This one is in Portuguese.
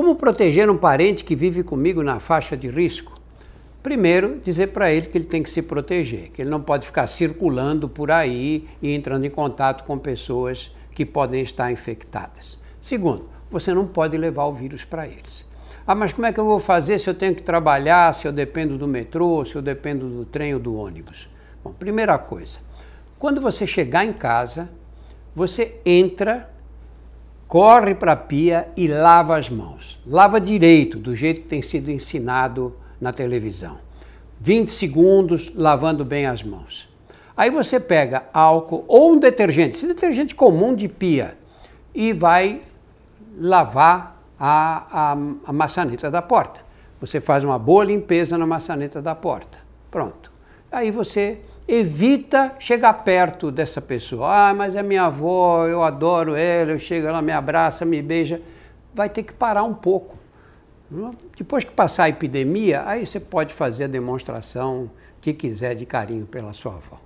Como proteger um parente que vive comigo na faixa de risco? Primeiro, dizer para ele que ele tem que se proteger, que ele não pode ficar circulando por aí e entrando em contato com pessoas que podem estar infectadas. Segundo, você não pode levar o vírus para eles. Ah, mas como é que eu vou fazer se eu tenho que trabalhar, se eu dependo do metrô, se eu dependo do trem ou do ônibus? Bom, primeira coisa, quando você chegar em casa, você entra, corre para a pia e lava as mãos. Lava direito, do jeito que tem sido ensinado na televisão. 20 segundos lavando bem as mãos. Aí você pega álcool ou um detergente, esse detergente comum de pia, e vai lavar a, a, a maçaneta da porta. Você faz uma boa limpeza na maçaneta da porta. Pronto. Aí você evita chegar perto dessa pessoa. Ah, mas é minha avó, eu adoro ela, eu chego, ela me abraça, me beija. Vai ter que parar um pouco. Depois que passar a epidemia, aí você pode fazer a demonstração que quiser de carinho pela sua avó.